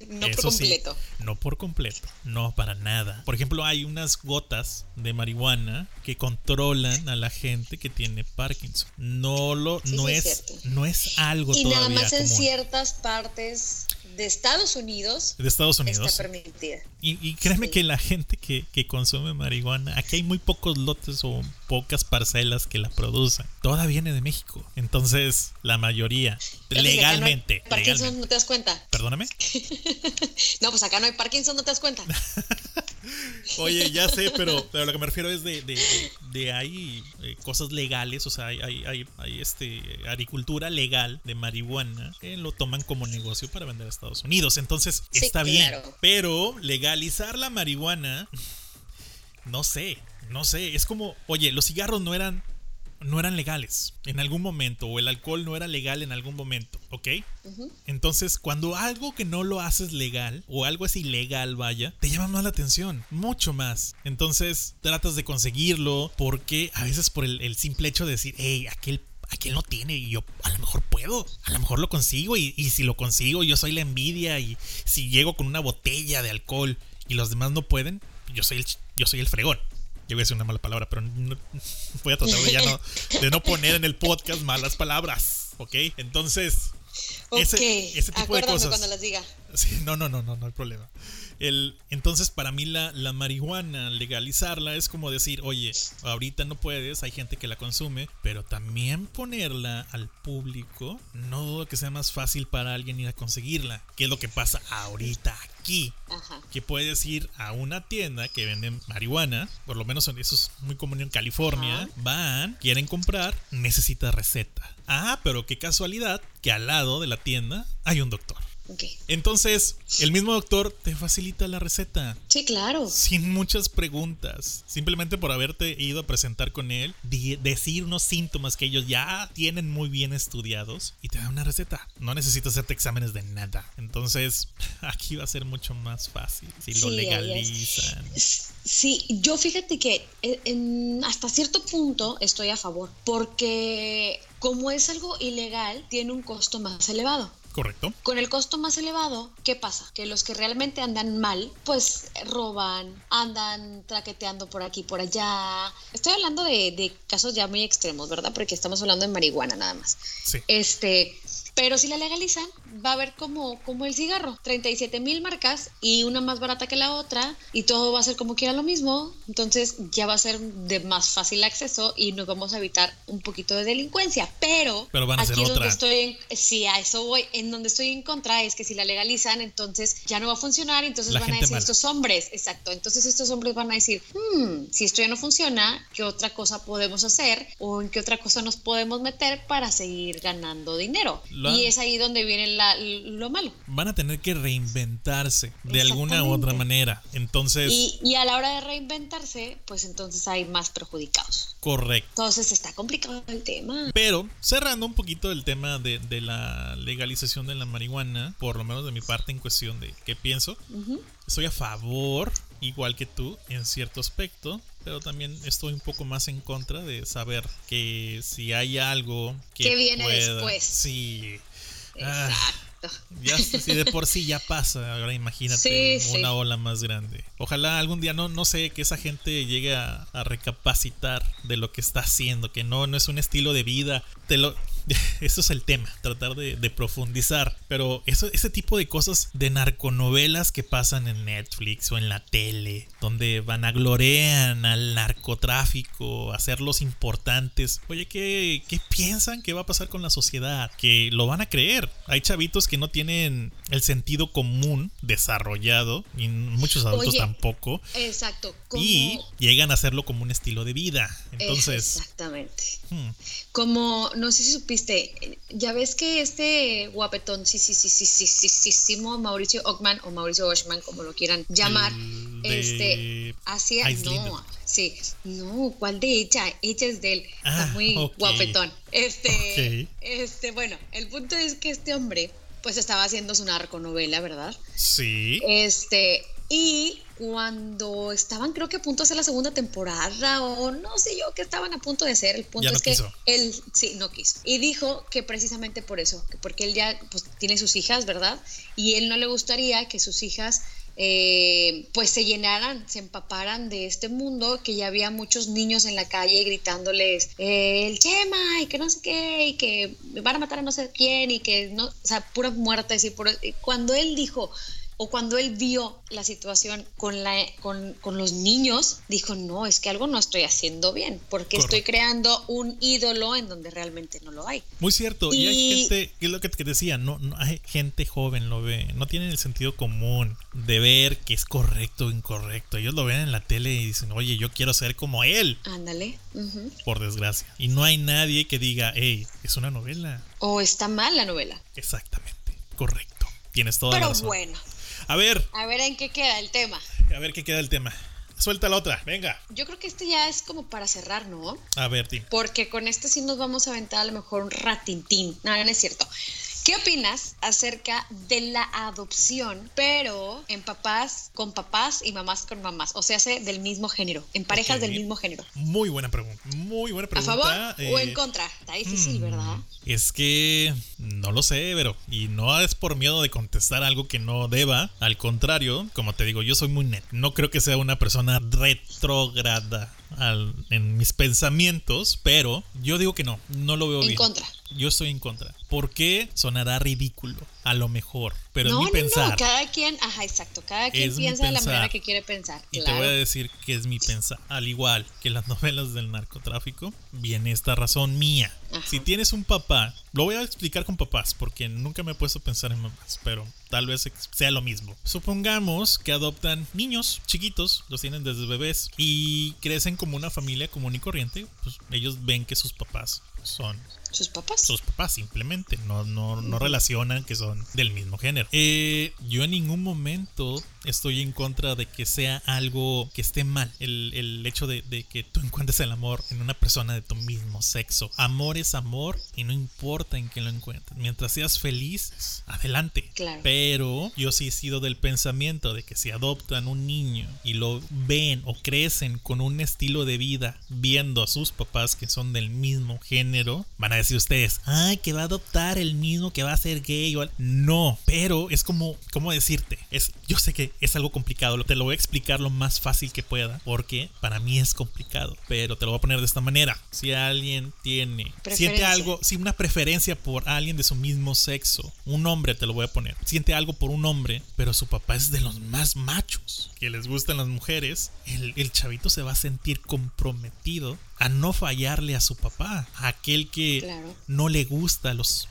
No por completo. no por completo, no para nada. Por ejemplo, hay unas gotas de marihuana que controlan a la gente que tiene Parkinson. No lo, no es, no es algo y nada más en ciertas partes de Estados Unidos. De Estados Unidos. Está permitida. Y, créeme que la gente que, consume marihuana, aquí hay muy pocos lotes o pocas parcelas que la producen. Toda viene de México. Entonces, la mayoría, legalmente. No Parkinson, ¿no te das cuenta? Perdóname. no, pues acá no hay Parkinson, ¿no te das cuenta? Oye, ya sé, pero, pero lo que me refiero es de, de, de, hay eh, cosas legales, o sea, hay, hay, hay, este, agricultura legal de marihuana que lo toman como negocio para vender a Estados Unidos. Entonces, está bien. Pero legalizar la marihuana, no sé, no sé. Es como, oye, los cigarros no eran no eran legales en algún momento o el alcohol no era legal en algún momento, ¿ok? Entonces, cuando algo que no lo haces legal o algo es ilegal, vaya, te llama más la atención, mucho más. Entonces, tratas de conseguirlo porque a veces por el, simple hecho de decir, hey, aquel aquel no tiene y yo a lo mejor puedo, a lo mejor lo consigo y, y, si lo consigo yo soy la envidia y si llego con una botella de alcohol y los demás no pueden, yo soy el, yo soy el fregón. Yo voy a decir una mala palabra, pero voy a tratar de, ya no, de no poner en el podcast malas palabras, ¿ok? Entonces, ese, ese tipo de cosas. cuando las diga. Sí, no, no, no, no, no hay problema. El, entonces, para mí la, la, marihuana, legalizarla es como decir, oye, ahorita no puedes, hay gente que la consume, pero también ponerla al público, no dudo que sea más fácil para alguien ir a conseguirla, que es lo que pasa ahorita aquí. Que puedes ir a una tienda que vende marihuana, por lo menos eso es muy común en California, van, quieren comprar, necesita receta. Ah, pero qué casualidad que al lado de la tienda hay un doctor. Entonces, el mismo doctor te facilita la receta. Sí, claro. Sin muchas preguntas. Simplemente por haberte ido a presentar con él, decir unos síntomas que ellos ya tienen muy bien estudiados y te da una receta. No necesitas hacerte exámenes de nada. Entonces, aquí va a ser mucho más fácil si lo legalizan. Sí, yo fíjate que eh, hasta cierto punto estoy a favor, porque como es algo ilegal, tiene un costo más elevado. Correcto. Con el costo más elevado, ¿qué pasa? Que los que realmente andan mal, pues roban, andan traqueteando por aquí, por allá. Estoy hablando de, de casos ya muy extremos, ¿verdad? Porque estamos hablando de marihuana nada más. Sí. Este, pero si la legalizan, va a haber como, como el cigarro, 37 mil marcas y una más barata que la otra y todo va a ser como quiera lo mismo. Entonces ya va a ser de más fácil acceso y nos vamos a evitar un poquito de delincuencia. Pero, Pero van a aquí donde estoy, sí, a eso voy. En donde estoy en contra es que si la legalizan, entonces ya no va a funcionar. Entonces van a decir estos hombres, exacto. Entonces estos hombres van a decir, hmm, si esto ya no funciona, ¿qué otra cosa podemos hacer o en qué otra cosa nos podemos meter para seguir ganando dinero? y es ahí donde viene lo malo. Van a tener que reinventarse de alguna u otra manera. Entonces. Y, a la hora de reinventarse, pues entonces hay más perjudicados. Correcto. Entonces está complicado el tema. Pero cerrando un poquito el tema de, la legalización de la marihuana, por lo menos de mi parte en cuestión de qué pienso, estoy a favor, igual que tú, en cierto aspecto pero también estoy un poco más en contra de saber que si hay algo que viene después. Sí. Ah, Exacto. Ya si de por sí ya pasa, ahora imagínate una ola más grande. Ojalá algún día no no sé que esa gente llegue a, a, recapacitar de lo que está haciendo, que no no es un estilo de vida. Te lo eso es el tema, tratar de, profundizar. Pero eso, ese tipo de cosas de narconovelas que pasan en Netflix o en la tele, donde van a gloriar al narcotráfico, hacerlos importantes. Oye, ¿qué, ¿qué piensan que va a pasar con la sociedad? Que lo van a creer. Hay chavitos que no tienen el sentido común desarrollado, y muchos adultos tampoco. Exacto. Y llegan a hacerlo como un estilo de vida. Entonces. Exactamente. Hmm. Como, no sé si supiste, ya ves que este guapetón, sí, sí, sí, sí, sí, sí, sí, sí, Mauricio Ockman o Mauricio Oshman, como lo quieran llamar, este, hacía, no, sí, no, ¿cuál de ella? Ella es de él, está ah, muy guapetón. Este, este, bueno, el punto es que este hombre, pues estaba haciendo su narconovela, ¿verdad? Sí. Este, y cuando estaban, creo que a punto de hacer la segunda temporada, o no sé yo qué estaban a punto de hacer, el punto es que él, sí, no quiso. Y dijo que precisamente por eso, porque él ya pues, tiene sus hijas, ¿verdad? Y él no le gustaría que sus hijas eh, pues se llenaran, se empaparan de este mundo, que ya había muchos niños en la calle gritándoles eh, el Chema y que no sé qué, y que me van a matar a no sé quién, y que no, o sea, puras muertes y pura, cuando él dijo, o cuando él vio la situación con, la, con, los niños, dijo, no, es que algo no estoy haciendo bien, porque estoy creando un ídolo en donde realmente no lo hay. Muy cierto, y, hay gente, es lo que te decía, no, no, hay gente joven lo ve, no tienen el sentido común de ver que es correcto o incorrecto. Ellos lo ven en la tele y dicen, oye, yo quiero ser como él. Ándale. Por desgracia. Y no hay nadie que diga, hey, es una novela. O está mal la novela. Exactamente, correcto. Tienes toda la razón. Pero bueno. A ver. A ver en qué queda el tema. A ver qué queda el tema. Suelta la otra, venga. Yo creo que este ya es como para cerrar, ¿no? A ver, Tim. Porque con este sí nos vamos a aventar a lo mejor un ratintín. No, no es cierto. ¿Qué opinas acerca de la adopción, pero en papás con papás y mamás con mamás? O sea, hace del mismo género, en parejas del mismo género. Muy buena pregunta, muy buena pregunta. ¿A favor o en eh, contra? Está difícil, mm, ¿verdad? Es que no lo sé, pero y no es por miedo de contestar algo que no deba. Al contrario, como te digo, yo soy muy net. No creo que sea una persona retrógrada en mis pensamientos, pero yo digo que no, no lo veo bien. En contra. Yo estoy en contra. ¿Por qué sonará ridículo? A lo mejor. Pero no, es mi pensar. No, cada quien, ajá, exacto. Cada quien piensa de la manera que quiere pensar. Y te voy a decir que es mi pensar. Al igual que las novelas del narcotráfico, viene esta razón mía. Si tienes un papá, lo voy a explicar con papás, porque nunca me he puesto a pensar en mamás, pero tal vez sea lo mismo. Supongamos que adoptan niños chiquitos, los tienen desde bebés y crecen como una familia común y corriente. Pues ellos ven que sus papás son sus papás. Sus papás, simplemente. No, no, no relacionan que son del mismo género. Eh, yo en ningún momento estoy en contra de que sea algo que esté mal. El, el hecho de, de, que tú encuentres el amor en una persona de tu mismo sexo. Amor es amor y no importa en quién lo encuentres. Mientras seas feliz, adelante. Claro. Pero yo sí he sido del pensamiento de que si adoptan un niño y lo ven o crecen con un estilo de vida viendo a sus papás que son del mismo género, van a decir ustedes, ay, que va a adoptar el mismo que va a ser gay o no, pero es como, ¿cómo decirte? Es, yo sé que es algo complicado, te lo voy a explicar lo más fácil que pueda, porque para mí es complicado, pero te lo voy a poner de esta manera. Si alguien tiene, siente algo, si una preferencia por alguien de su mismo sexo, un hombre te lo voy a poner, siente algo por un hombre, pero su papá es de los más machos, que les gustan las mujeres, el, el chavito se va a sentir comprometido a no fallarle a su papá, a aquel que no le gusta los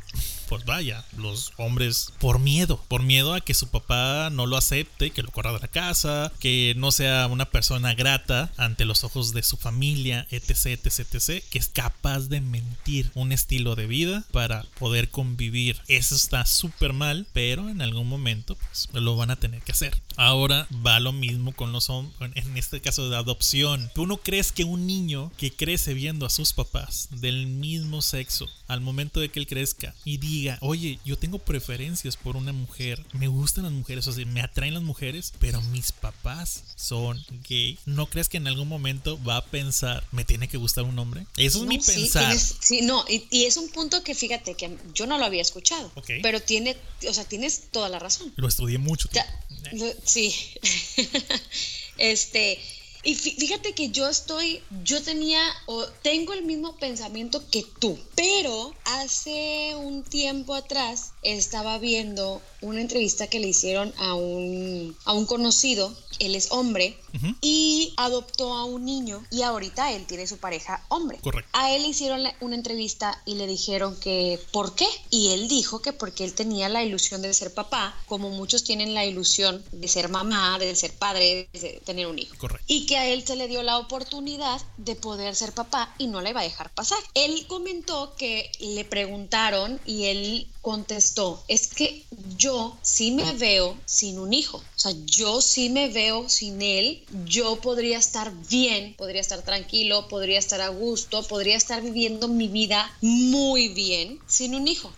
pues vaya, los hombres por miedo, por miedo a que su papá no lo acepte, que lo corra de la casa, que no sea una persona grata ante los ojos de su familia, etc, etc, etc, que es capaz de mentir un estilo de vida para poder convivir. Eso está súper mal, pero en algún momento pues, lo van a tener que hacer. Ahora va lo mismo con los hombres, en este caso de adopción. ¿Tú no crees que un niño que crece viendo a sus papás del mismo sexo al momento de que él crezca y diga, oye, yo tengo preferencias por una mujer, me gustan las mujeres, o sea, me atraen las mujeres, pero mis papás son gay, ¿no crees que en algún momento va a pensar, me tiene que gustar un hombre? Eso es mi pensar. sí, no, y, es un punto que fíjate que yo no lo había escuchado, pero tiene, o sea, tienes toda la razón. Lo estudié mucho. sí. este, y fíjate que yo estoy, yo tenía o tengo el mismo pensamiento que tú, pero hace un tiempo atrás estaba viendo una entrevista que le hicieron a un, a un conocido, él es hombre, y adoptó a un niño y ahorita él tiene su pareja hombre. Correcto. A él le hicieron una entrevista y le dijeron que ¿por qué? Y él dijo que porque él tenía la ilusión de ser papá, como muchos tienen la ilusión de ser mamá, de ser padre, de tener un hijo. Correcto. Y que a él se le dio la oportunidad de poder ser papá y no le iba a dejar pasar. Él comentó que le preguntaron y él contestó, es que yo sí me veo sin un hijo, o sea, yo sí me veo sin él, yo podría estar bien, podría estar tranquilo, podría estar a gusto, podría estar viviendo mi vida muy bien sin un hijo.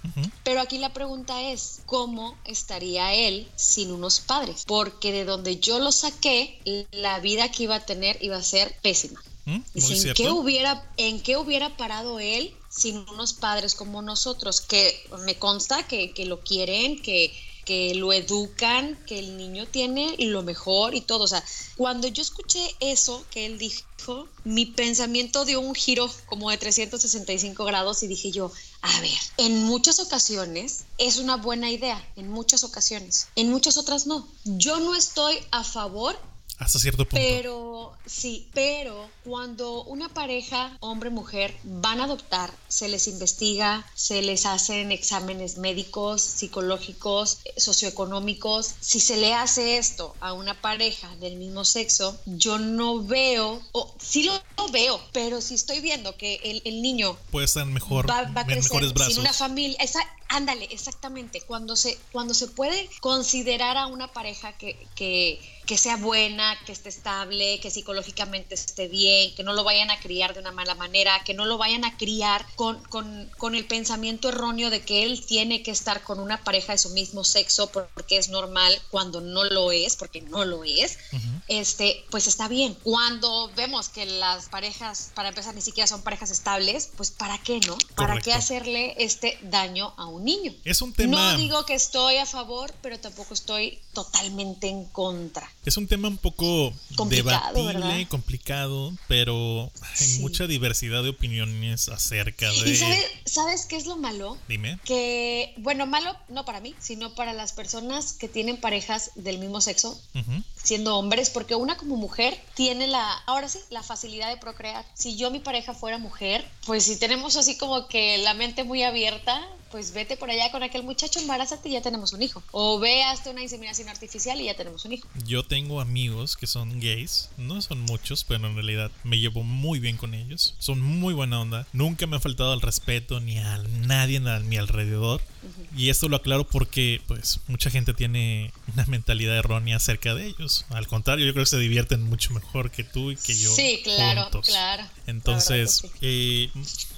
Pero aquí la pregunta es, ¿cómo estaría él sin unos padres? Porque de donde yo lo saqué, la vida que iba a tener iba a ser pésima. ¿Mm? ¿en qué, hubiera, ¿En qué hubiera parado él sin unos padres como nosotros? Que me consta que, lo quieren, que, que lo educan, que el niño tiene lo mejor y todo. O sea, cuando yo escuché eso que él dijo, mi pensamiento dio un giro como de 365 grados y dije yo, a ver, en muchas ocasiones es una buena idea, en muchas ocasiones, en muchas otras no. Yo no estoy a favor hasta cierto punto. Pero, sí, pero cuando una pareja, hombre-mujer, van a adoptar, se les investiga, se les hacen exámenes médicos, psicológicos, socioeconómicos. Si se le hace esto a una pareja del mismo sexo, yo no veo, o sí lo veo, pero si estoy viendo que el, el niño puede estar mejor, va, a crecer mejores brazos. sin una familia, esa, ándale, exactamente, cuando se, cuando se puede considerar a una pareja que, que que sea buena, que esté estable, que psicológicamente esté bien, que no lo vayan a criar de una mala manera, que no lo vayan a criar con, con, con, el pensamiento erróneo de que él tiene que estar con una pareja de su mismo sexo porque es normal cuando no lo es, porque no lo es, este, pues está bien. Cuando vemos que las parejas, para empezar, ni siquiera son parejas estables, pues ¿para qué no? ¿Para qué hacerle este daño a un niño? Es un tema... No digo que estoy a favor, pero tampoco estoy totalmente en contra. Es un tema un poco debatible, complicado, pero hay mucha diversidad de opiniones acerca de... ¿Y sabes, qué es lo malo? Dime. Que, bueno, malo no para mí, sino para las personas que tienen parejas del mismo sexo, siendo hombres, porque una como mujer tiene la, ahora sí, la facilidad de procrear. Si yo mi pareja fuera mujer, pues si tenemos así como que la mente muy abierta, pues vete por allá con aquel muchacho, embarázate y ya tenemos un hijo. O ve hasta una inseminación artificial y ya tenemos un hijo. Yo tengo amigos que son gays, no son muchos, pero en realidad me llevo muy bien con ellos. Son muy buena onda. Nunca me ha faltado el respeto ni a nadie a mi alrededor. Y esto lo aclaro porque pues mucha gente tiene una mentalidad errónea acerca de ellos. Al contrario, yo creo que se divierten mucho mejor que tú y que yo. Sí, claro, claro. Entonces, eh,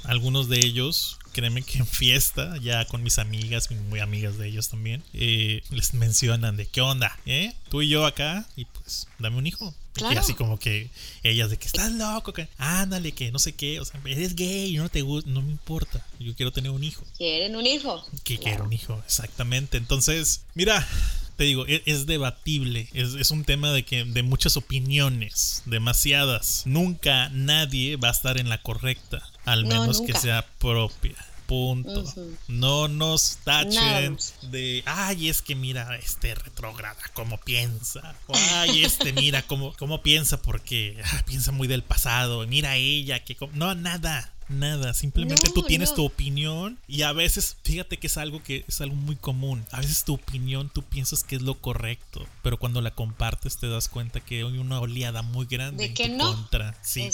algunos de ellos créeme que en fiesta, ya con mis amigas, muy amigas de ellos también, eh, les mencionan de qué onda, ¿eh? Tú y yo acá, y pues dame un hijo. Y así como que ellas de que estás loco, que ándale, que no sé qué, o sea, eres gay, no te gusta, no me importa, yo quiero tener un hijo. ¿Quieren un hijo? Que quiero un hijo, exactamente. Entonces, mira, te digo, e-, es, debatible, es, es, un tema de que de muchas opiniones, demasiadas. Nunca nadie va a estar en la correcta, al menos que sea propia. Punto. No nos tachen de, ay, es que mira este retrógrada, cómo piensa. ay, este mira cómo, cómo piensa porque ah, piensa muy del pasado. Mira ella que... No, nada nada, simplemente tú tienes tu opinión y a veces, fíjate que es algo que es algo muy común. A veces tu opinión tú piensas que es lo correcto, pero cuando la compartes te das cuenta que hay una oleada muy grande de que en no. contra. Sí,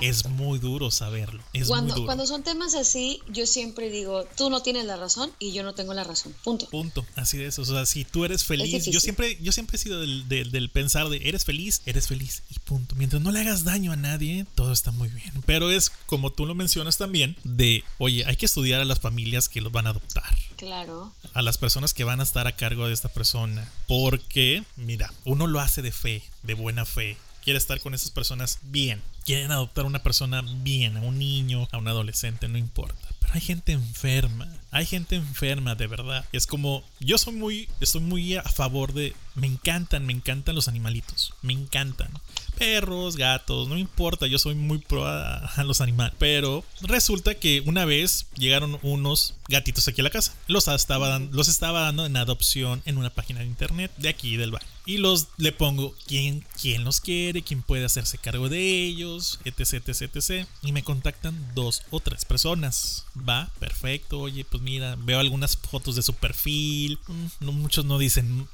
es muy duro saberlo. Es cuando, muy duro. cuando son temas así, yo siempre digo, tú no tienes la razón y yo no tengo la razón. Punto. Punto. Así de eso. O sea, si tú eres feliz, yo siempre, yo siempre he sido del, del pensar de eres feliz, eres feliz y punto. Mientras no le hagas daño a nadie, todo está muy bien. Pero es como tú lo mencionas mencionas también de, oye, hay que estudiar a las familias que los van a adoptar. Claro. A las personas que van a estar a cargo de esta persona. Porque, mira, uno lo hace de fe, de buena fe. Quiere estar con esas personas bien. Quieren adoptar a una persona bien, a un niño, a un adolescente, no importa. Pero hay gente enferma. Hay gente enferma de verdad. Es como, yo soy muy, estoy muy a favor de, me encantan, me encantan los animalitos. Me encantan perros, gatos, no importa, yo soy muy pro a, los animales. Pero resulta que una vez llegaron unos gatitos aquí a la casa. Los estaba, los estaba dando en adopción en una página de internet de aquí del barrio. Y los le pongo quién, quién los quiere, quién puede hacerse cargo de ellos, etc, etc, etc. Y me contactan dos o tres personas. Va, perfecto. Oye, pues mira, veo algunas fotos de su perfil. Mm, no, muchos no dicen,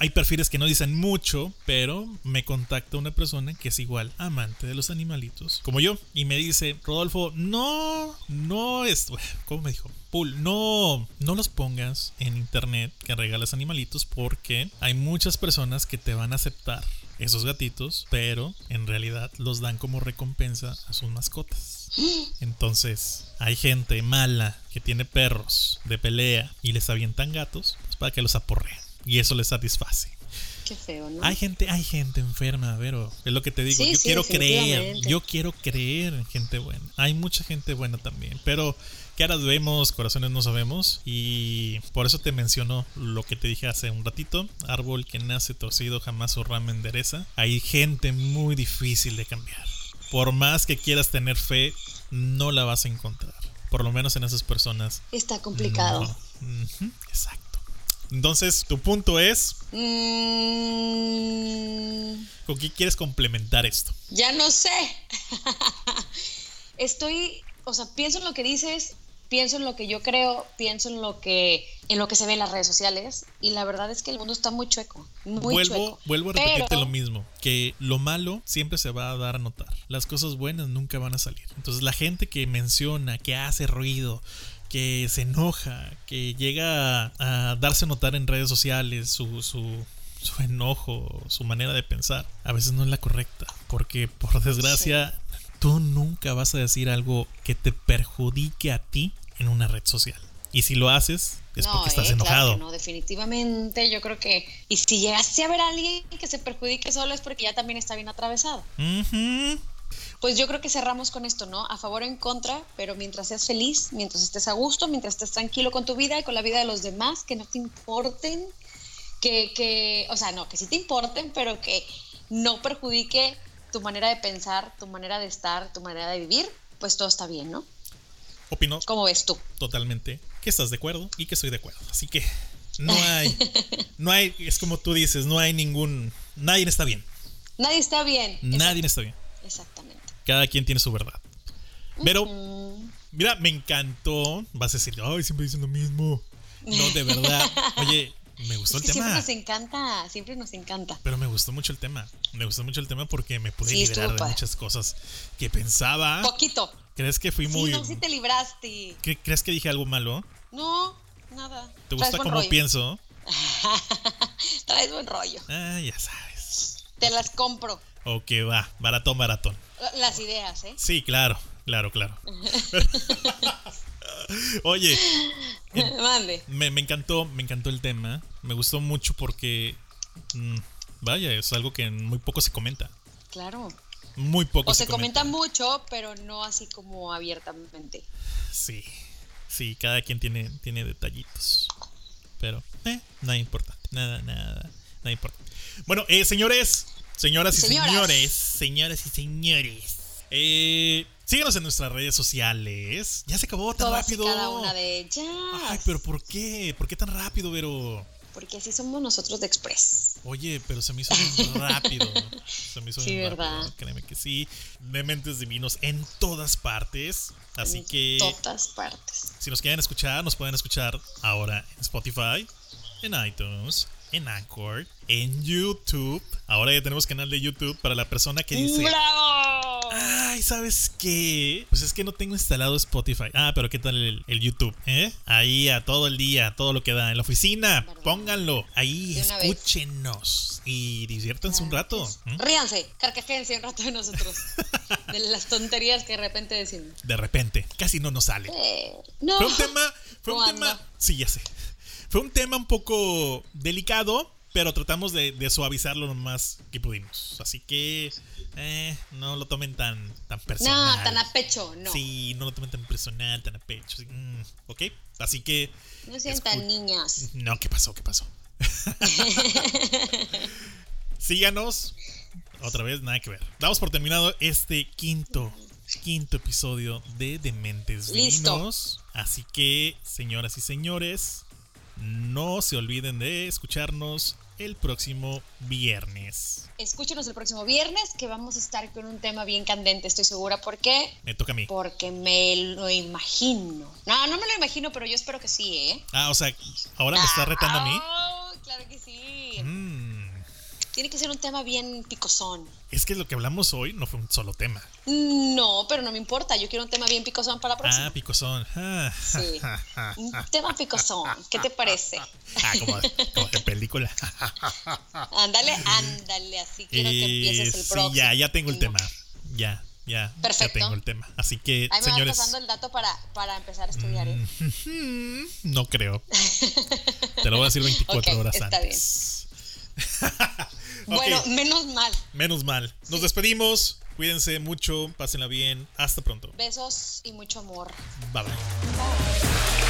hay perfiles que no dicen mucho, pero me contacta una persona que es igual amante de los animalitos, como yo, y me dice, Rodolfo, no, no es, ¿cómo me dijo? Pool, no, no los pongas en internet que regalas animalitos porque hay muchas personas que te van a aceptar esos gatitos, pero en realidad los dan como recompensa a sus mascotas. Entonces, hay gente mala que tiene perros de pelea y les avientan gatos pues para que los aporreen y eso les satisface. Qué feo, ¿no? Hay gente, hay gente enferma, pero es lo que te digo. yo quiero creer, yo quiero creer en gente buena. Hay mucha gente buena también, pero caras vemos, corazones no sabemos. Y por eso te menciono lo que te dije hace un ratito: árbol que nace torcido jamás su rama endereza. Hay gente muy difícil de cambiar. Por más que quieras tener fe, no la vas a encontrar. Por lo menos en esas personas. Está complicado. Exacto. Entonces, tu punto es... Mm. ¿Con qué quieres complementar esto? Ya no sé. Estoy, o sea, pienso en lo que dices, pienso en lo que yo creo, pienso en lo que en lo que se ve en las redes sociales y la verdad es que el mundo está muy chueco, muy vuelvo, chueco. Vuelvo a repetirte lo mismo, que lo malo siempre se va a dar a notar, las cosas buenas nunca van a salir. Entonces la gente que menciona, que hace ruido, que se enoja, que llega a, darse a notar en redes sociales su, su, su, enojo, su manera de pensar, a veces no es la correcta, porque por desgracia tú nunca vas a decir algo que te perjudique a ti en una red social. Y si lo haces, es porque estás eh, enojado. no, definitivamente yo creo que. Y si llegaste a ver a alguien que se perjudique solo es porque ya también está bien atravesado. Pues yo creo que cerramos con esto, ¿no? A favor o en contra, pero mientras seas feliz, mientras estés a gusto, mientras estés tranquilo con tu vida y con la vida de los demás, que no te importen, que, que o sea, no, que sí te importen, pero que no perjudique tu manera de pensar, tu manera de estar, tu manera de vivir, pues todo está bien, ¿no? Opino. ¿Cómo ves tú? Totalmente. Que estás de acuerdo y que estoy de acuerdo. Así que no hay, no hay, es como tú dices, no hay ningún, nadie está bien. Nadie está bien. Nadie está bien. Exactamente. Cada quien tiene su verdad. Pero, mira, me encantó. Vas a decir, ay, siempre dicen lo mismo. No, de verdad. Oye, me gustó el tema. Siempre nos encanta, siempre nos encanta. Pero me gustó mucho el tema. Me gustó mucho el tema porque me pude liberar de muchas cosas que pensaba. Poquito. ¿Crees que fui muy. Sí, no, sí te libraste. ¿Crees que dije algo malo? No, nada. ¿Te gusta cómo pienso? Traes buen rollo. Ah, ya sabes. Te las compro. Ok, va. Maratón, maratón. Las ideas, ¿eh? Sí, claro, claro, claro. Oye, Me, encantó, me encantó el tema. Me gustó mucho porque, mm, vaya, es algo que muy poco se comenta. Claro. Muy poco. O se, comenta. mucho, pero no así como abiertamente. Sí, sí, cada quien tiene, tiene detallitos. Pero, eh, nada importante, nada, nada, nada importante. Bueno, eh, señores, Señoras y señores, señoras y señores, eh, síguenos en nuestras redes sociales. Ya se acabó tan rápido. cada una de ellas. Ay, pero ¿por qué? ¿Por qué tan rápido, Vero? Porque así somos nosotros de Express. Oye, pero se me hizo muy rápido. Se me hizo sí, ¿verdad? Créeme que sí. Dementes divinos en todas partes. Así que. En todas partes. Si nos quieren escuchar, nos pueden escuchar ahora en Spotify, en iTunes, en Anchor, en YouTube. Ahora ya tenemos canal de YouTube para la persona que dice. ¡Bravo! Ay, ¿sabes qué? Pues es que no tengo instalado Spotify. Ah, pero ¿qué tal el, el YouTube? ¿Eh? Ahí a todo el día, todo lo que da. En la oficina, pónganlo. Ahí, vez. escúchenos. Y diviértanse un rato. ¿Mm? Ríanse, carcajense un rato de nosotros. de las tonterías que de repente decimos. De repente, casi no nos sale. Eh, no. Fue un tema, fue un ¿Cómo tema, sí, ya sé. Fue un tema un poco delicado, pero tratamos de, de suavizarlo lo más que pudimos. Así que eh, no lo tomen tan, tan personal. No, tan a pecho, no. Sí, no lo tomen tan personal, tan a pecho. sí, mm, ¿Ok? Así que... No sean tan niñas. No, ¿qué pasó? ¿Qué pasó? Síganos. Otra vez, nada que ver. Damos por terminado este quinto, quinto episodio de Dementes Listo. Divinos. Así que, señoras y señores, no se olviden de escucharnos el próximo viernes. Escúchenos el próximo viernes que vamos a estar con un tema bien candente, estoy segura. ¿Por qué? Me toca a mí. Porque me lo imagino. No, no me lo imagino, pero yo espero que sí, ¿eh? Ah, o sea, ahora me está retando a mí. Ah, claro que sí. Tiene que ser un tema bien picosón. es que lo que hablamos hoy no fue un solo tema. No, pero no me importa. Yo quiero un tema bien picosón para la próxima. Ah, picosón. Ah, Sí. Un tema picosón. ¿Qué te parece? Ah, como, como de película. Ándale, ándale. Así quiero que empieces el Eh, sí, próximo. ya, ya tengo el tema. Ya, ya. Perfecto. Ya tengo el tema. Así que, Ahí me señores. vas pasando el dato para, para empezar a estudiar, ¿eh? mm, no creo. Te lo voy a decir 24 Ok, horas está antes. Ok, Bueno, menos mal. menos mal. Nos Sí. despedimos. Cuídense mucho. Pásenla bien. Hasta pronto. Besos y mucho amor. Bye bye. Bye.